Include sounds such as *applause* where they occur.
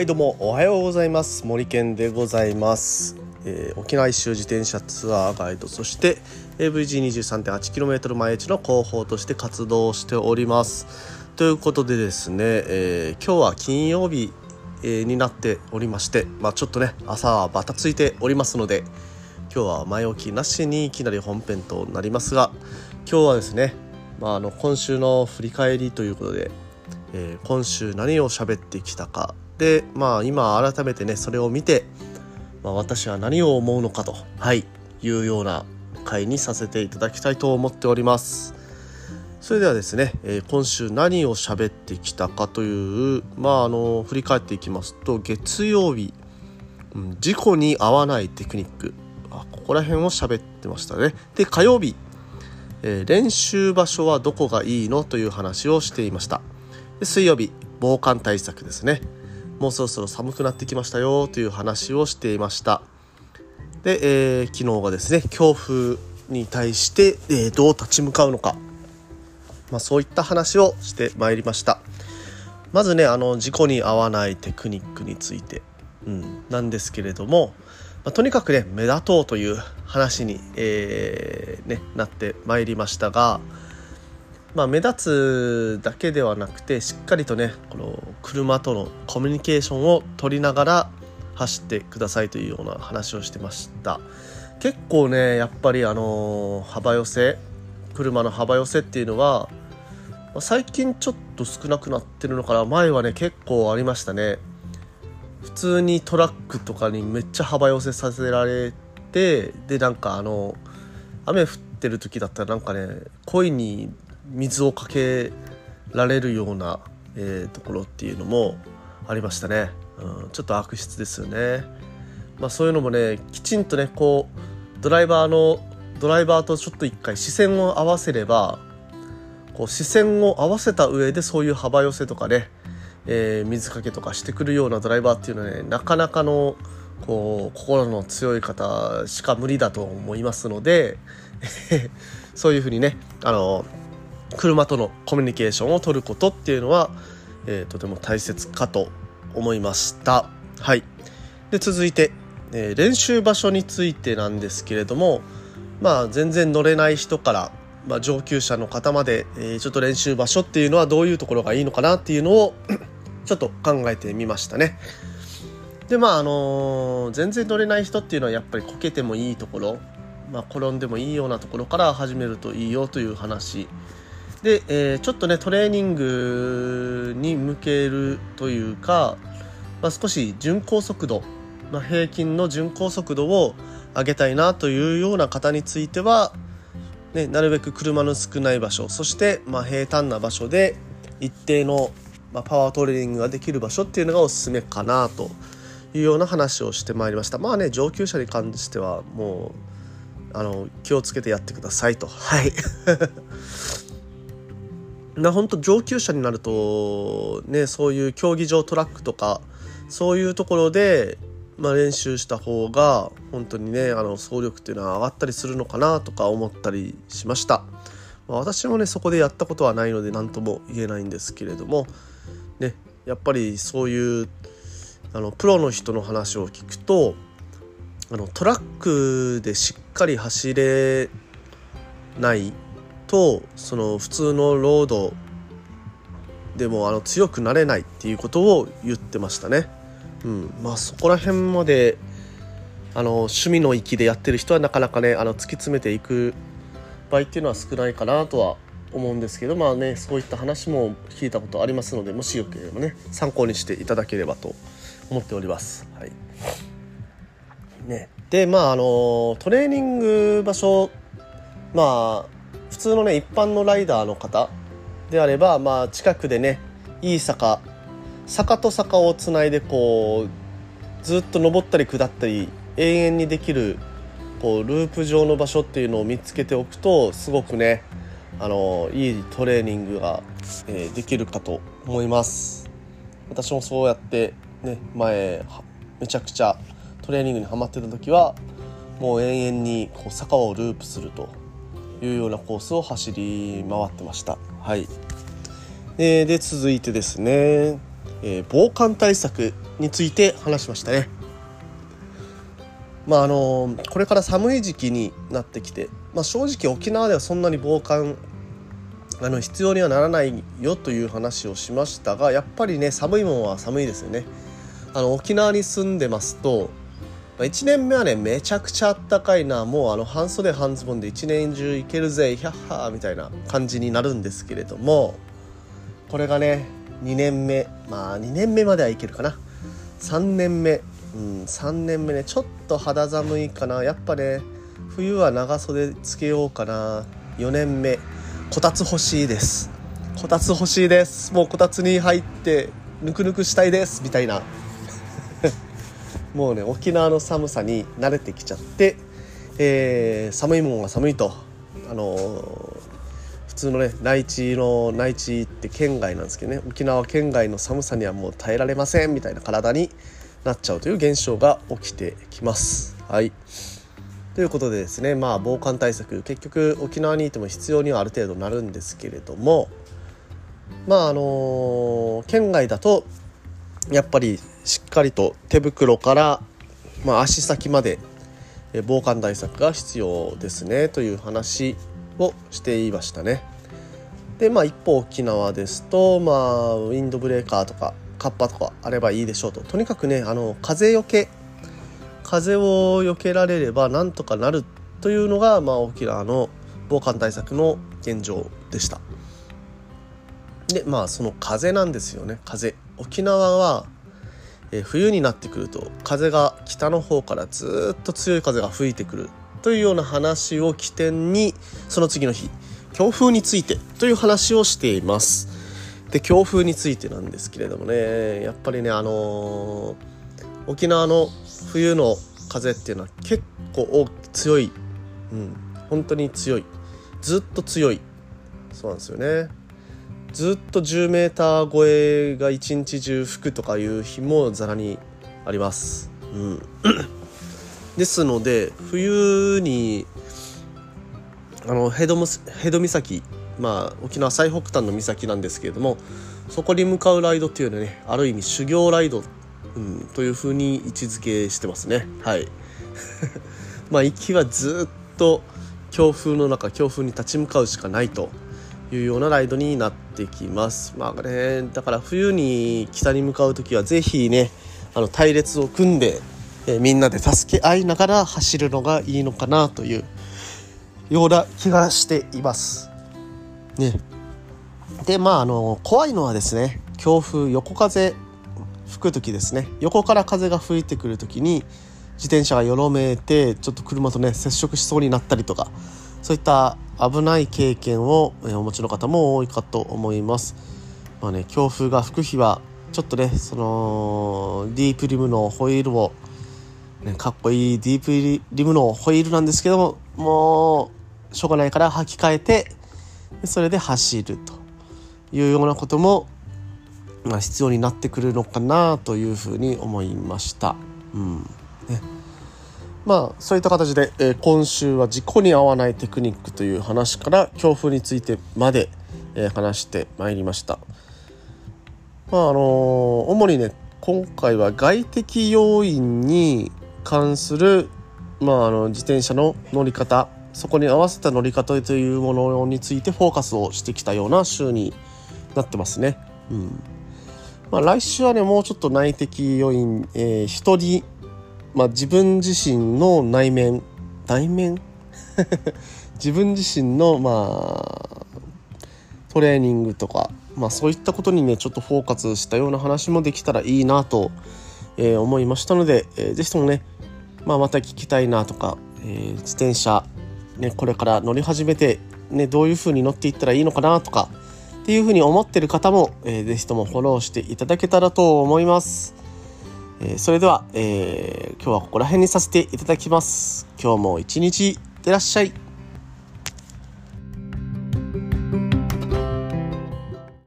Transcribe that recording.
はいどうも。おはようございます。森健でございます、えー沖縄一周自転車ツアーガイド。そして AVG23.8km 毎日の広報として活動しております。ということでですね、えー今日は金曜日、えーになっておりましてまあちょっとね朝はバタついておりますので今日は前置きなしにいきなり本編となりますが今日はですね、まあ、あの今週の振り返りということで、えー今週何を喋ってきたかでまあ今改めてねそれを見て、まあ、私は何を思うのかと、はい、いうような回にさせていただきたいと思っております。それではですね、えー今週何を喋ってきたかというまああの振り返っていきますと月曜日、うん事故に合わないテクニック。あここら辺を喋ってましたね。で火曜日、えー練習場所はどこがいいのという話をしていました。で水曜日防寒対策ですね。もうそろそろ寒くなってきましたよという話をしていました。で、えー昨日がですね強風に対して、えーどう立ち向かうのか、まあ、そういった話をしてまいりました。まずねあの事故に合わないテクニックについて、うん、なんですけれども、まあとにかくね目立とうという話に、えーね、なってまいりましたが、まあ、目立つだけではなくてしっかりとねこの車とのコミュニケーションを取りながら走ってくださいというような話をしてました。結構ねやっぱりあの幅寄せ車の幅寄せっていうのは最近ちょっと少なくなってるのかな。前はね結構ありましたね。普通にトラックとかにめっちゃ幅寄せさせられてでなんかあの雨降ってる時だったらなんかね恋に水をかけられるような、えーところっていうのもありましたね、うん、ちょっと悪質ですよね。まあそういうのもねきちんとねこうドライバーのドライバーとちょっと一回視線を合わせればこう視線を合わせた上でそういう幅寄せとかね、えー水かけとかしてくるようなドライバーっていうのはねなかなかのこう心の強い方しか無理だと思いますので *laughs* そういうふうにねあの車とのコミュニケーションを取ることっていうのは、えーとても大切かと思いました。はい、で続いて、えー練習場所についてなんですけれどもまあ全然乗れない人から、まあ、上級者の方まで、えーちょっと練習場所っていうのはどういうところがいいのかなっていうのを *clears throat* ちょっと考えてみましたね。でまああのー全然乗れない人っていうのはやっぱりこけてもいいところ、まあ、転んでもいいようなところから始めるといいよという話で、えーちょっとねトレーニングに向けるというか、まあ、少し巡航速度、まあ、平均の巡航速度を上げたいなというような方については、ね、なるべく車の少ない場所そしてまあ平坦な場所で一定のまあパワートレーニングができる場所っていうのがおすすめかなというような話をしてまいりました。まあね上級者に関してはもうあの気をつけてやってくださいと。はい。な本当上級者になるとねそういう競技場トラックとかそういうところで、まあ、練習した方が本当にねあの走力っていうのは上がったりするのかなとか思ったりしました、まあ、私もねそこでやったことはないので何とも言えないんですけれどもねやっぱりそういうあのプロの人の話を聞くとあのトラックでしっかり走れないとその普通のロードでもあの強くなれないっていうことを言ってましたね。うん、まあそこら辺まであの趣味の域でやってる人はなかなかねあの突き詰めていく場合っていうのは少ないかなとは思うんですけどまあねそういった話も聞いたことありますのでもしよければね参考にしていただければと思っております。はいね、でまああのトレーニング場所まあ通のね一般のライダーの方であればまあ近くでねいい坂坂と坂をつないでこうずっと登ったり下ったり永遠にできるこうループ上の場所っていうのを見つけておくとすごくねあのいいトレーニングが、えーできるかと思います。私もそうやってね前めちゃくちゃトレーニングにハマってた時はもう永遠にこう坂をループすると。いうようなコースを走り回ってました。はい、えーで続いてですね、えー防寒対策について話しましたね。まああのこれから寒い時期になってきて、まあ、正直沖縄ではそんなに防寒あの必要にはならないよという話をしましたがやっぱりね寒いものは寒いですよね。あの沖縄に住んでますと1年目はねめちゃくちゃあったかいな。もうあの半袖半ズボンで1年中いけるぜヒャッハーみたいな感じになるんですけれども。これがね2年目。まあ2年目まではいけるかな。3年目。うん3年目ねちょっと肌寒いかな。やっぱね冬は長袖つけようかな。4年目。こたつ欲しいです。こたつ欲しいです。もうこたつに入ってぬくぬくしたいです。みたいな。もうね沖縄の寒さに慣れてきちゃって、えー、寒いもんは寒いとあのー、普通のね内地の内地って県外なんですけどね沖縄県外の寒さにはもう耐えられませんみたいな体になっちゃうという現象が起きてきます。はいということでですねまあ防寒対策結局沖縄にいても必要にはある程度なるんですけれどもまああの県外だとやっぱりしっかりと手袋から、まあ、足先まで防寒対策が必要ですねという話をしていましたね。でまあ一方沖縄ですとまあウィンドブレーカーとかカッパとかあればいいでしょうととにかくねあの風よけ風を避けられればなんとかなるというのが、まあ、沖縄の防寒対策の現状でした。でまあその風なんですよね風沖縄は、え冬になってくると風が北の方からずっと強い風が吹いてくるというような話を起点にその次の日強風についてという話をしています。で強風についてなんですけれどもねやっぱりねあのー、沖縄の冬の風っていうのは結構強い、うん、本当に強い。ずっと強い。そうなんですよね。ずっと10メーター超えが一日中吹くとかいう日もざらにあります。うん、*coughs* ですので冬にあのヘドムヘド岬まあ沖縄最北端の岬なんですけれどもそこに向かうライドっていうのはねある意味修行ライド、うん、というふうに位置づけしてますね。はい。*laughs* まあ行きはずっと強風の中強風に立ち向かうしかないと。いうようなライドになってきます。まあね、だから冬に北に向かう時は是非ねあの隊列を組んで、えみんなで助け合いながら走るのがいいのかなというような気がしています。ね、でまああの怖いのはですね強風横風吹く時ですね横から風が吹いてくる時に自転車がよろめいてちょっと車とね接触しそうになったりとかそういった危ない経験をお持ちの方も多いかと思います。まあね、強風が吹く日はちょっとねそのディープリムのホイールを、ね、かっこいいディープリムのホイールなんですけどももうしょうがないから履き替えてそれで走るというようなことも、まあ、必要になってくるのかなというふうに思いました。うんねまあそういった形で、えー、今週は事故に遭わないテクニックという話から強風についてまで、えー、話してまいりました。まああのー、主にね今回は外的要因に関する、まあ、あの自転車の乗り方そこに合わせた乗り方というものについてフォーカスをしてきたような週になってますね。うんまあ、来週はねもうちょっと内的要因、えー、人にまあ、自分自身の内面内面？*laughs* 自分自身のまあトレーニングとか、まあ、そういったことにねちょっとフォーカスしたような話もできたらいいなと、えー、思いましたので、えー、ぜひともね、まあ、また聞きたいなとか、えー、自転車、ね、これから乗り始めて、ね、どういう風に乗っていったらいいのかなとかっていう風に思ってる方も、えー、ぜひともフォローしていただけたらと思います。えー、それでは、えー、今日はここら辺にさせていただきます。今日も一日いってらっしゃい。